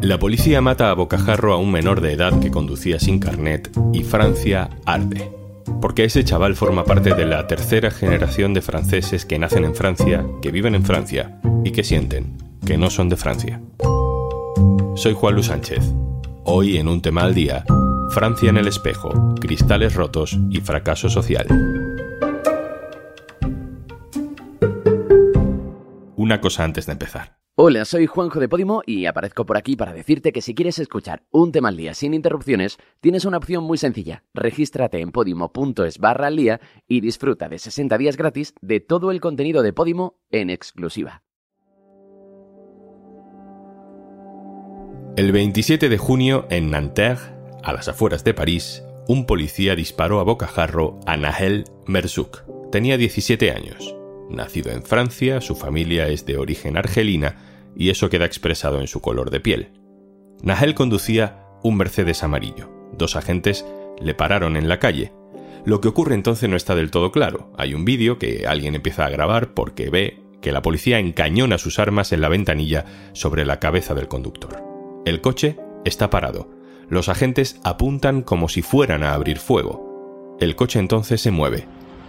La policía mata a bocajarro a un menor de edad que conducía sin carnet y Francia arde. Porque ese chaval forma parte de la tercera generación de franceses que nacen en Francia, que viven en Francia y que sienten que no son de Francia. Soy Juan Luis Sánchez. Hoy en un tema al día, Francia en el espejo, cristales rotos y fracaso social. Una cosa antes de empezar. Hola, soy Juanjo de Podimo y aparezco por aquí para decirte que si quieres escuchar un tema al día sin interrupciones, tienes una opción muy sencilla. Regístrate en podimo.es barra al día y disfruta de 60 días gratis de todo el contenido de Podimo en exclusiva. El 27 de junio, en Nanterre, a las afueras de París, un policía disparó a bocajarro a Nahel Merzouk. Tenía 17 años. Nacido en Francia, su familia es de origen argelina y eso queda expresado en su color de piel. Nahel conducía un Mercedes amarillo. Dos agentes le pararon en la calle. Lo que ocurre entonces no está del todo claro. Hay un vídeo que alguien empieza a grabar porque ve que la policía encañona sus armas en la ventanilla sobre la cabeza del conductor. El coche está parado. Los agentes apuntan como si fueran a abrir fuego. El coche entonces se mueve.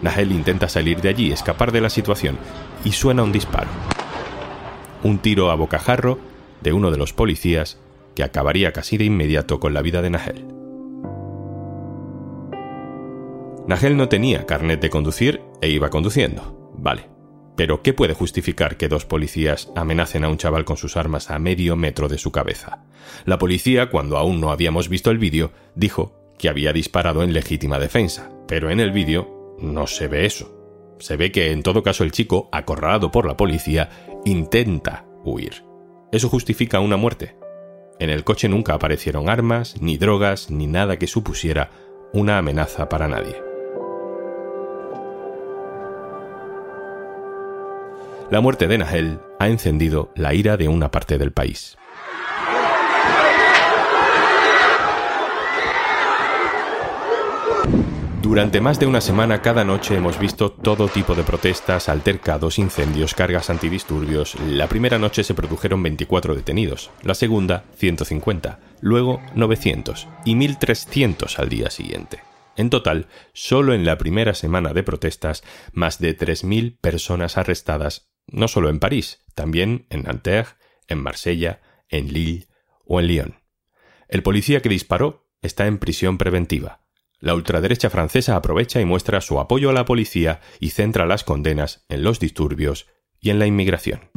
Nahel intenta salir de allí, escapar de la situación, y suena un disparo un tiro a bocajarro de uno de los policías que acabaría casi de inmediato con la vida de Nagel. Nagel no tenía carnet de conducir e iba conduciendo. Vale. Pero ¿qué puede justificar que dos policías amenacen a un chaval con sus armas a medio metro de su cabeza? La policía, cuando aún no habíamos visto el vídeo, dijo que había disparado en legítima defensa, pero en el vídeo no se ve eso. Se ve que en todo caso el chico, acorralado por la policía, intenta huir. Eso justifica una muerte. En el coche nunca aparecieron armas, ni drogas, ni nada que supusiera una amenaza para nadie. La muerte de Nahel ha encendido la ira de una parte del país. Durante más de una semana cada noche hemos visto todo tipo de protestas, altercados, incendios, cargas antidisturbios. La primera noche se produjeron 24 detenidos, la segunda 150, luego 900 y 1300 al día siguiente. En total, solo en la primera semana de protestas, más de 3.000 personas arrestadas, no solo en París, también en Nanterre, en Marsella, en Lille o en Lyon. El policía que disparó está en prisión preventiva la ultraderecha francesa aprovecha y muestra su apoyo a la policía y centra las condenas en los disturbios y en la inmigración.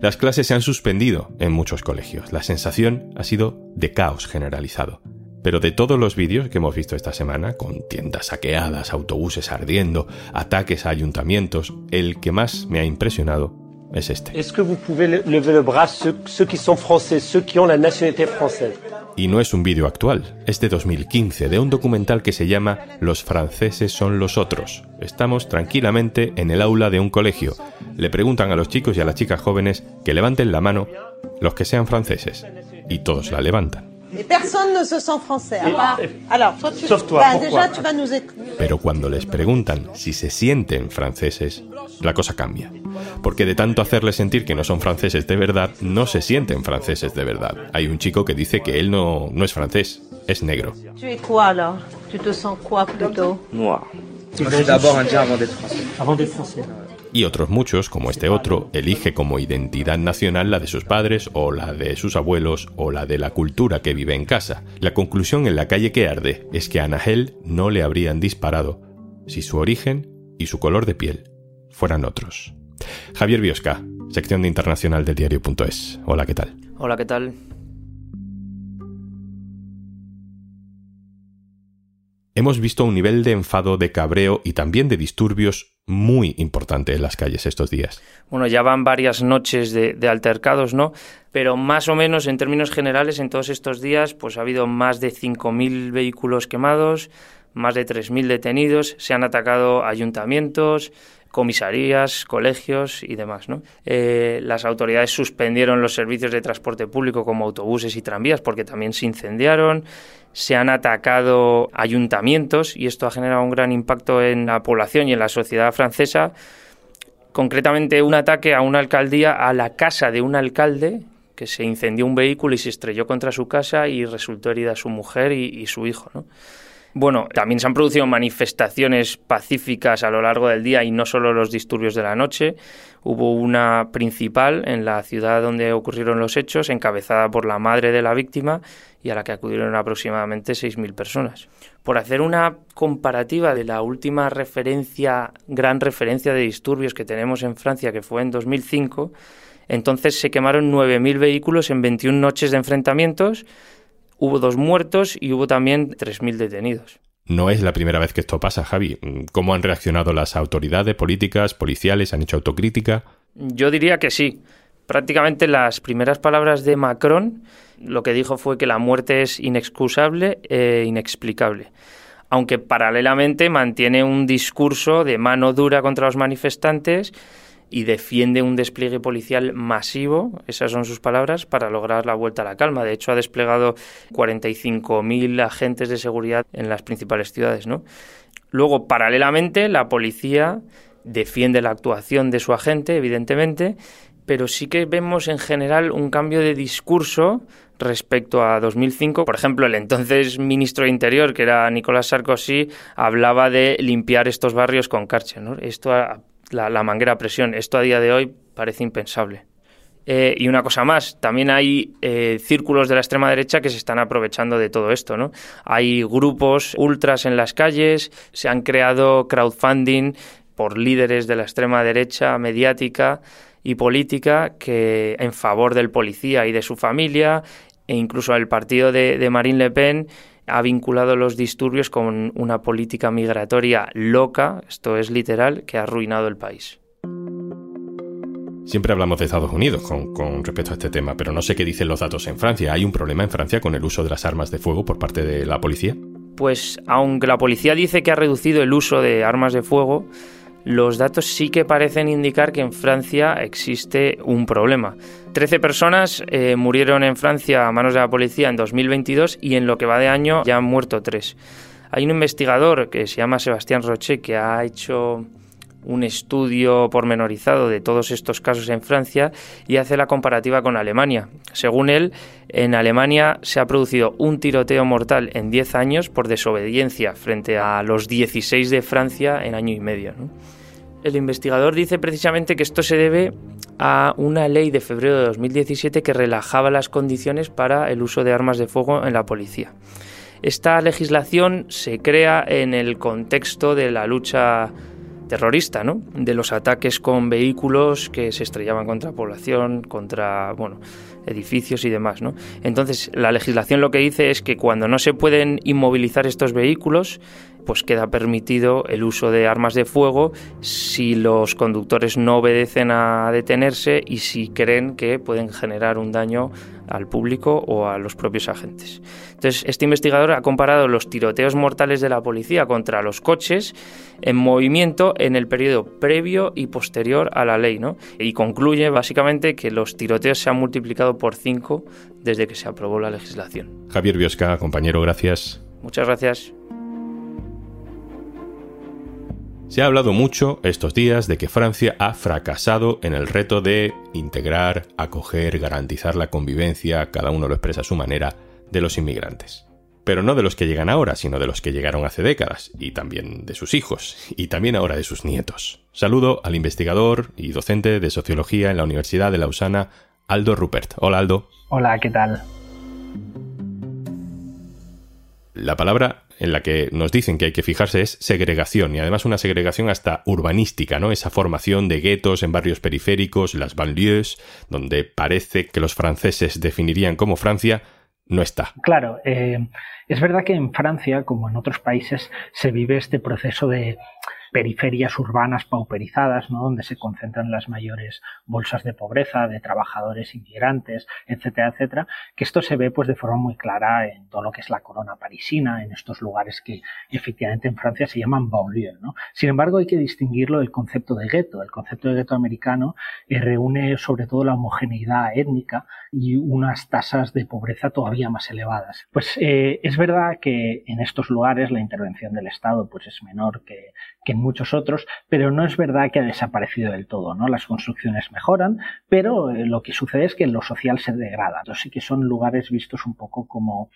Las clases se han suspendido en muchos colegios. La sensación ha sido de caos generalizado. Pero de todos los vídeos que hemos visto esta semana, con tiendas saqueadas, autobuses ardiendo, ataques a ayuntamientos, el que más me ha impresionado es este. Y no es un vídeo actual, es de 2015, de un documental que se llama Los franceses son los otros. Estamos tranquilamente en el aula de un colegio. Le preguntan a los chicos y a las chicas jóvenes que levanten la mano los que sean franceses. Y todos la levantan. Pero cuando les preguntan si se sienten franceses, la cosa cambia. Porque de tanto hacerles sentir que no son franceses de verdad, no se sienten franceses de verdad. Hay un chico que dice que él no, no es francés, es negro. Y otros muchos, como este otro, elige como identidad nacional la de sus padres o la de sus abuelos o la de la cultura que vive en casa. La conclusión en la calle que arde es que a Nahel no le habrían disparado si su origen y su color de piel fueran otros. Javier Biosca, sección de internacional del diario.es. Hola, ¿qué tal? Hola, ¿qué tal? Hemos visto un nivel de enfado, de cabreo y también de disturbios muy importante en las calles estos días. Bueno, ya van varias noches de, altercados, ¿no? Pero más o menos en términos generales en todos estos días pues ha habido más de 5.000 vehículos quemados, más de 3.000 detenidos, se han atacado ayuntamientos, comisarías, colegios y demás. ¿no? Eh, las autoridades suspendieron los servicios de transporte público como autobuses y tranvías porque también se incendiaron, se han atacado ayuntamientos y esto ha generado un gran impacto en la población y en la sociedad francesa concretamente un ataque a una alcaldía, a la casa de un alcalde, que se incendió un vehículo y se estrelló contra su casa y resultó herida su mujer y, y su hijo. ¿no? Bueno, también se han producido manifestaciones pacíficas a lo largo del día y no solo los disturbios de la noche. Hubo una principal en la ciudad donde ocurrieron los hechos, encabezada por la madre de la víctima y a la que acudieron aproximadamente 6.000 personas. Por hacer una comparativa de la última referencia, gran referencia de disturbios que tenemos en Francia, que fue en 2005, entonces se quemaron 9.000 vehículos en 21 noches de enfrentamientos, hubo dos muertos y hubo también 3.000 detenidos. No es la primera vez que esto pasa, Javi. ¿Cómo han reaccionado las autoridades políticas, policiales? ¿Han hecho autocrítica? Yo diría que sí. Prácticamente las primeras palabras de Macron lo que dijo fue que la muerte es inexcusable e inexplicable aunque paralelamente mantiene un discurso de mano dura contra los manifestantes y defiende un despliegue policial masivo, esas son sus palabras, para lograr la vuelta a la calma. De hecho, ha desplegado 45.000 agentes de seguridad en las principales ciudades. ¿no? Luego, paralelamente, la policía defiende la actuación de su agente, evidentemente, pero sí que vemos en general un cambio de discurso respecto a 2005. Por ejemplo, el entonces ministro de Interior, que era Nicolás Sarkozy, hablaba de limpiar estos barrios con Karcher. ¿no? Esto la, manguera presión. Esto a día de hoy parece impensable. Eh, y una cosa más, también hay eh, círculos de la extrema derecha que se están aprovechando de todo esto, ¿no? Hay grupos ultras en las calles, se han creado crowdfunding por líderes de la extrema derecha mediática y política que en favor del policía y de su familia, e incluso el partido de Marine Le Pen ha vinculado los disturbios con una política migratoria loca, esto es literal, que ha arruinado el país. Siempre hablamos de Estados Unidos con, respecto a este tema, pero no sé qué dicen los datos en Francia. ¿Hay un problema en Francia con el uso de las armas de fuego por parte de la policía? Pues aunque la policía dice que ha reducido el uso de armas de fuego, los datos sí que parecen indicar que en Francia existe un problema. Trece personas eh, murieron en Francia a manos de la policía en 2022 y en lo que va de año ya han muerto tres. Hay un investigador que se llama Sebastián Roche que ha hecho un estudio pormenorizado de todos estos casos en Francia y hace la comparativa con Alemania. Según él, en Alemania se ha producido un tiroteo mortal en 10 años por desobediencia frente a los 16 de Francia en año y medio. El investigador dice precisamente que esto se debe a una ley de febrero de 2017 que relajaba las condiciones para el uso de armas de fuego en la policía. Esta legislación se crea en el contexto de la lucha terrorista, ¿no? De los ataques con vehículos que se estrellaban contra población, contra, bueno, edificios y demás, ¿no? Entonces, la legislación lo que dice es que cuando no se pueden inmovilizar estos vehículos, pues queda permitido el uso de armas de fuego si los conductores no obedecen a detenerse y si creen que pueden generar un daño al público o a los propios agentes. Entonces, este investigador ha comparado los tiroteos mortales de la policía contra los coches en movimiento en el periodo previo y posterior a la ley, ¿no? Y concluye básicamente que los tiroteos se han multiplicado por cinco desde que se aprobó la legislación. Javier Biosca, compañero, gracias. Muchas gracias. Se ha hablado mucho estos días de que Francia ha fracasado en el reto de integrar, acoger, garantizar la convivencia, cada uno lo expresa a su manera, de los inmigrantes. Pero no de los que llegan ahora, sino de los que llegaron hace décadas, y también de sus hijos, y también ahora de sus nietos. Saludo al investigador y docente de sociología en la Universidad de Lausana, Aldo Rupert. Hola Aldo. Hola, ¿qué tal? La palabra en la que nos dicen que hay que fijarse es segregación y además una segregación hasta urbanística, ¿no? Esa formación de guetos en barrios periféricos, las banlieues, donde parece que los franceses definirían como Francia, no está. Claro, eh, es verdad que en Francia, como en otros países, se vive este proceso de periferias urbanas pauperizadas, ¿no? donde se concentran las mayores bolsas de pobreza, de trabajadores inmigrantes, etcétera, etcétera, que esto se ve pues de forma muy clara en todo lo que es la corona parisina, en estos lugares que efectivamente en Francia se llaman banlieue. ¿no? Sin embargo, hay que distinguirlo del concepto de gueto. El concepto de gueto americano eh, reúne sobre todo la homogeneidad étnica y unas tasas de pobreza todavía más elevadas. Pues eh, es verdad que en estos lugares la intervención del Estado pues es menor que, que en muchos otros, pero no es verdad que ha desaparecido del todo, ¿no? Las construcciones mejoran, pero eh, lo que sucede es que lo social se degrada. Entonces sí que son lugares vistos un poco como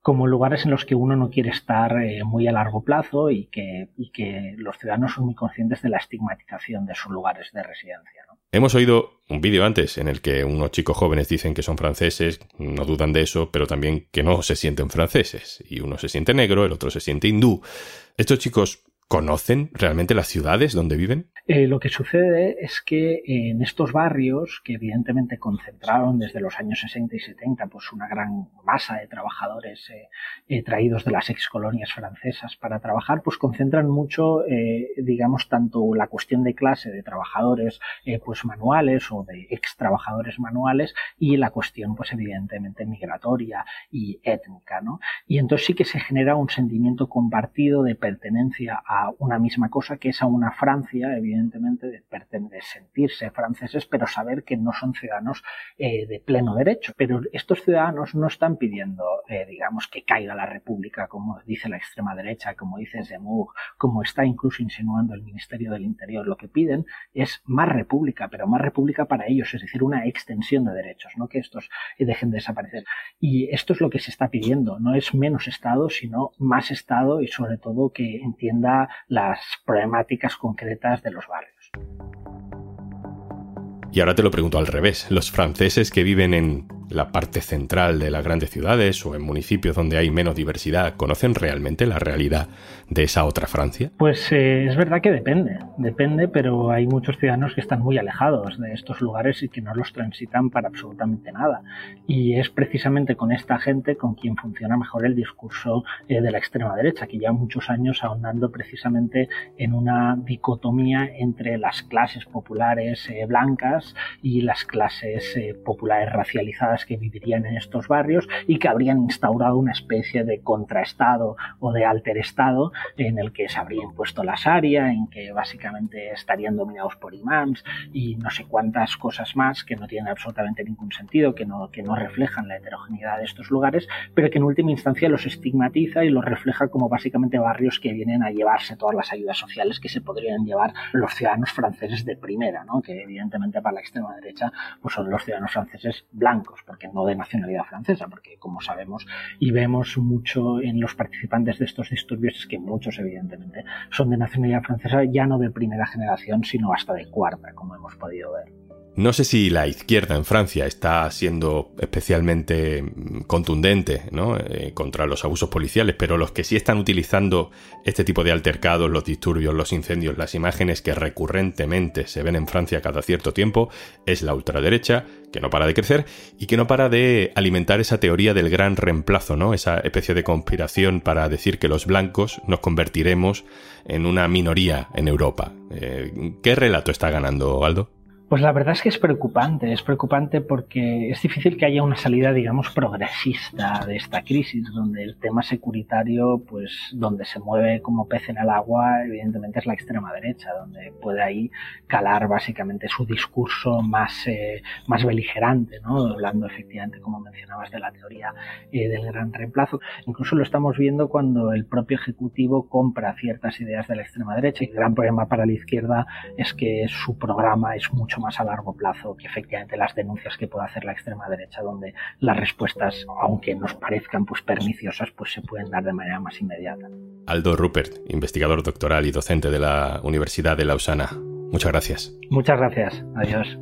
como lugares en los que uno no quiere estar eh, muy a largo plazo y que, y que, los ciudadanos son muy conscientes de la estigmatización de sus lugares de residencia. Hemos oído un vídeo antes en el que unos chicos jóvenes dicen que son franceses, no dudan de eso, pero también que no se sienten franceses. Y uno se siente negro, el otro se siente hindú. Estos chicos ¿Conocen realmente las ciudades donde viven? Eh, lo que sucede es que en estos barrios, que evidentemente concentraron desde los años 60 y 70 pues una gran masa de trabajadores eh, eh, traídos de las ex colonias francesas para trabajar, pues concentran mucho, digamos, tanto la cuestión de clase de trabajadores pues manuales o de ex trabajadores manuales y la cuestión, pues evidentemente migratoria y étnica, ¿no? Y entonces sí que se genera un sentimiento compartido de pertenencia a una misma cosa que es a una Francia, evidentemente, de, sentirse franceses, pero saber que no son ciudadanos eh, de pleno derecho. Pero estos ciudadanos no están pidiendo, eh, digamos, que caiga la República, como dice la extrema derecha, como dice Zemmour, como está incluso insinuando el Ministerio del Interior. Lo que piden es más República, pero más República para ellos, es decir, una extensión de derechos, no que estos dejen de desaparecer. Y esto es lo que se está pidiendo, no es menos Estado, sino más Estado y sobre todo que entienda las problemáticas concretas de los barrios. Y ahora te lo pregunto al revés. Los franceses que viven en la parte central de las grandes ciudades o en municipios donde hay menos diversidad conocen realmente la realidad de esa otra Francia? Pues eh, es verdad que depende, depende, pero hay muchos ciudadanos que están muy alejados de estos lugares y que no los transitan para absolutamente nada. Y es precisamente con esta gente con quien funciona mejor el discurso eh, de la extrema derecha, que lleva muchos años ahondando precisamente en una dicotomía entre las clases populares eh, blancas y las clases populares racializadas que vivirían en estos barrios y que habrían instaurado una especie de contraestado o de alterestado en el que se habría impuesto la Sharia, en que básicamente estarían dominados por imams y no sé cuántas cosas más que no tienen absolutamente ningún sentido, que no, que no reflejan la heterogeneidad de estos lugares, pero que en última instancia los estigmatiza y los refleja como básicamente barrios que vienen a llevarse todas las ayudas sociales que se podrían llevar los ciudadanos franceses de primera, ¿no? que evidentemente para la extrema derecha pues son los ciudadanos franceses blancos, porque no de nacionalidad francesa, porque como sabemos y vemos mucho en los participantes de estos disturbios es que muchos evidentemente son de nacionalidad francesa ya no de primera generación, sino hasta de cuarta, como hemos podido ver. No sé si la izquierda en Francia está siendo especialmente contundente ¿no? Eh, contra los abusos policiales, pero los que sí están utilizando este tipo de altercados, los disturbios, los incendios, las imágenes que recurrentemente se ven en Francia cada cierto tiempo, es la ultraderecha, que no para de crecer y que no para de alimentar esa teoría del gran reemplazo, ¿no? esa especie de conspiración para decir que los blancos nos convertiremos en una minoría en Europa. Eh, ¿Qué relato está ganando, Aldo? Pues la verdad es que es preocupante, es preocupante porque es difícil que haya una salida, digamos, progresista de esta crisis, donde el tema securitario, pues donde se mueve como pez en el agua, evidentemente es la extrema derecha, donde puede ahí calar básicamente su discurso más, eh, más beligerante, ¿no? Hablando efectivamente, como mencionabas, de la teoría eh, del gran reemplazo. Incluso lo estamos viendo cuando el propio Ejecutivo compra ciertas ideas de la extrema derecha. El gran problema para la izquierda es que su programa es mucho más a largo plazo que efectivamente las denuncias que pueda hacer la extrema derecha, donde las respuestas, aunque nos parezcan pues perniciosas, pues se pueden dar de manera más inmediata. Aldo Rupert, investigador doctoral y docente de la Universidad de Lausana. Muchas gracias. Muchas gracias. Adiós.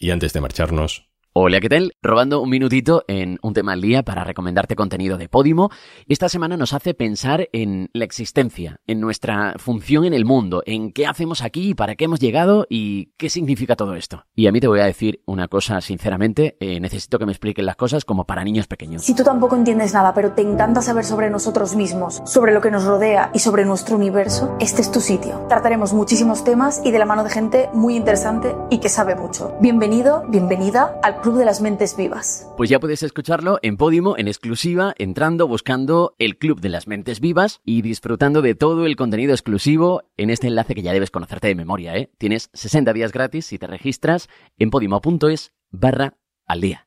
Y antes de marcharnos, Hola, ¿qué tal? Robando un minutito en un tema al día para recomendarte contenido de Podimo. Esta semana nos hace pensar en la existencia, en nuestra función en el mundo, en qué hacemos aquí, para qué hemos llegado y qué significa todo esto. Y a mí te voy a decir una cosa sinceramente, eh, necesito que me expliquen las cosas como para niños pequeños. Si tú tampoco entiendes nada, pero te encanta saber sobre nosotros mismos, sobre lo que nos rodea y sobre nuestro universo, este es tu sitio. Trataremos muchísimos temas y de la mano de gente muy interesante y que sabe mucho. Bienvenido, bienvenida Club de las Mentes Vivas. Pues ya puedes escucharlo en Podimo, en exclusiva, entrando, buscando el Club de las Mentes Vivas y disfrutando de todo el contenido exclusivo en este enlace que ya debes conocerte de memoria, ¿eh? Tienes 60 días gratis si te registras en podimo.es barra al día.